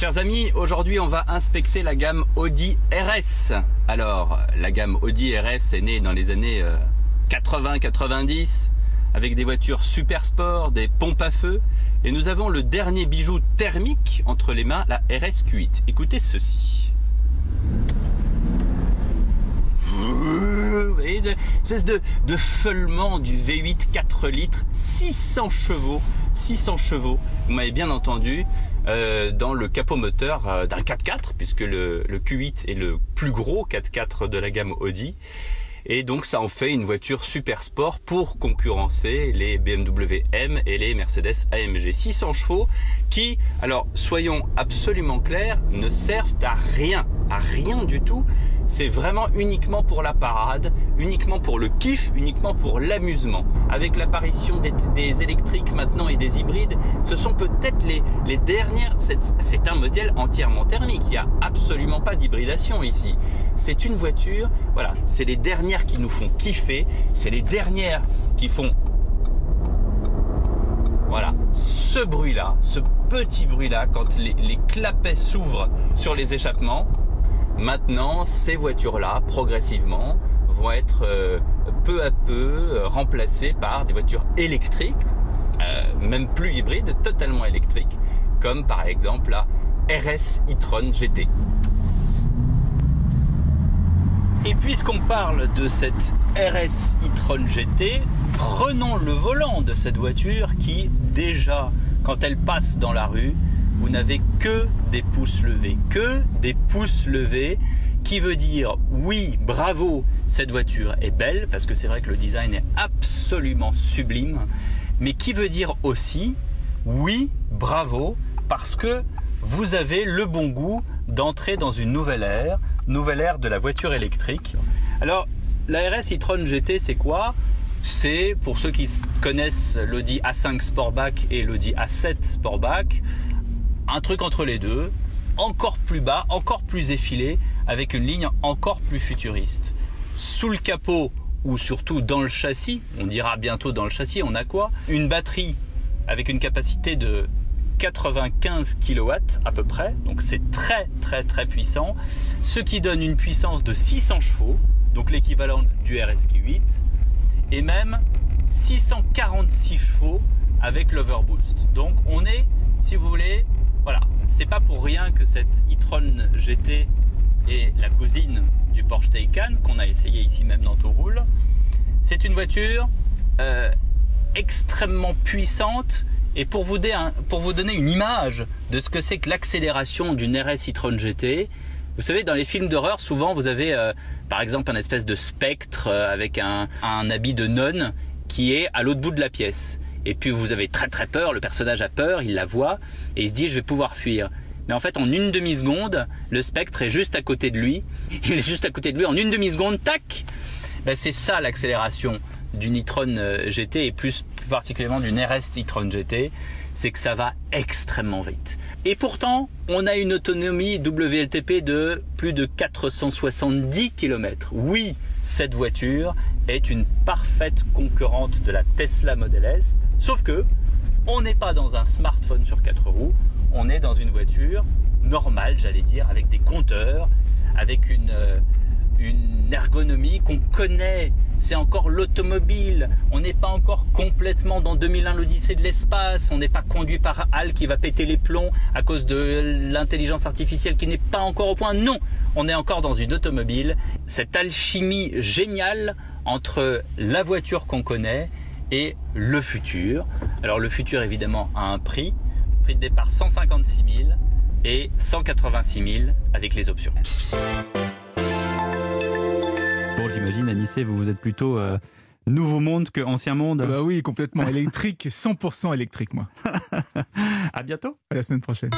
Chers amis, aujourd'hui on va inspecter la gamme Audi RS. Alors, la gamme Audi RS est née dans les années 80-90 euh, avec des voitures super sport, des pompes à feu et nous avons le dernier bijou thermique entre les mains, la RS Q8. Écoutez ceci. Vous espèce de, de feulement du V8 4 litres, 600 chevaux, 600 chevaux, vous m'avez bien entendu, euh, dans le capot moteur euh, d'un 4x4, puisque le, le Q8 est le plus gros 4x4 de la gamme Audi. Et donc ça en fait une voiture super sport pour concurrencer les BMW M et les Mercedes AMG 600 chevaux qui, alors soyons absolument clairs, ne servent à rien, à rien du tout c'est vraiment uniquement pour la parade, uniquement pour le kiff, uniquement pour l'amusement. Avec l'apparition des, électriques maintenant et des hybrides, ce sont peut-être les, les dernières. C'est un modèle entièrement thermique. Il n'y a absolument pas d'hybridation ici. C'est une voiture, voilà, c'est les dernières qui nous font kiffer, c'est les dernières qui font voilà, ce bruit-là, ce petit bruit-là, quand les, les clapets s'ouvrent sur les échappements, Maintenant, ces voitures-là, progressivement, vont être euh, peu à peu euh, remplacées par des voitures électriques, euh, même plus hybrides, totalement électriques, comme par exemple la RS e-tron GT. Et puisqu'on parle de cette RS e-tron GT, prenons le volant de cette voiture qui, déjà, quand elle passe dans la rue, vous n'avez que des pouces levés, que des pouces levés, qui veut dire oui, bravo, cette voiture est belle, parce que c'est vrai que le design est absolument sublime, mais qui veut dire aussi oui, bravo, parce que vous avez le bon goût d'entrer dans une nouvelle ère, nouvelle ère de la voiture électrique. Alors, la RS e-tron GT, c'est quoi? C'est, pour ceux qui connaissent l'Audi A5 Sportback et l'Audi A7 Sportback, un truc entre les deux, encore plus bas, encore plus effilé, avec une ligne encore plus futuriste. Sous le capot ou surtout dans le châssis, on dira bientôt dans le châssis, on a quoi? Une batterie avec une capacité de 95 kW à peu près, donc c'est très très très puissant, ce qui donne une puissance de 600 chevaux, donc l'équivalent du RSQ 8, et même 646 chevaux avec l'overboost. Donc on est, si vous voulez, voilà, c'est pas pour rien que cette e-tron GT est la cousine du Porsche Taycan qu'on a essayé ici même dans Touroule. C'est une voiture euh, extrêmement puissante et pour vous, pour vous, donner une image de ce que c'est que l'accélération d'une RS e-tron GT, vous savez, dans les films d'horreur, souvent vous avez euh, par exemple un espèce de spectre euh, avec un, un habit de nonne qui est à l'autre bout de la pièce. Et puis vous avez très très peur, le personnage a peur, il la voit, et il se dit je vais pouvoir fuir. Mais en fait, en une demi-seconde, le spectre est juste à côté de lui. Il est juste à côté de lui en une demi-seconde, tac ben, C'est ça l'accélération du Nitron euh, GT et plus particulièrement du RS Nitron GT, c'est que ça va extrêmement vite. Et pourtant, on a une autonomie WLTP de plus de 470 km. Oui, cette voiture est une parfaite concurrente de la Tesla Model S, sauf que on n'est pas dans un smartphone sur quatre roues, on est dans une voiture normale, j'allais dire, avec des compteurs, avec une, euh, une ergonomie qu'on connaît. C'est encore l'automobile. On n'est pas encore complètement dans 2001 l'Odyssée de l'espace. On n'est pas conduit par Hal qui va péter les plombs à cause de l'intelligence artificielle qui n'est pas encore au point. Non, on est encore dans une automobile. Cette alchimie géniale entre la voiture qu'on connaît et le futur. Alors le futur évidemment a un prix. Prix de départ 156 000 et 186 000 avec les options. Bon, j'imagine, Anissé, vous, vous êtes plutôt euh, nouveau monde que ancien monde. Bah oui, complètement électrique, 100% électrique, moi. à bientôt. À la semaine prochaine.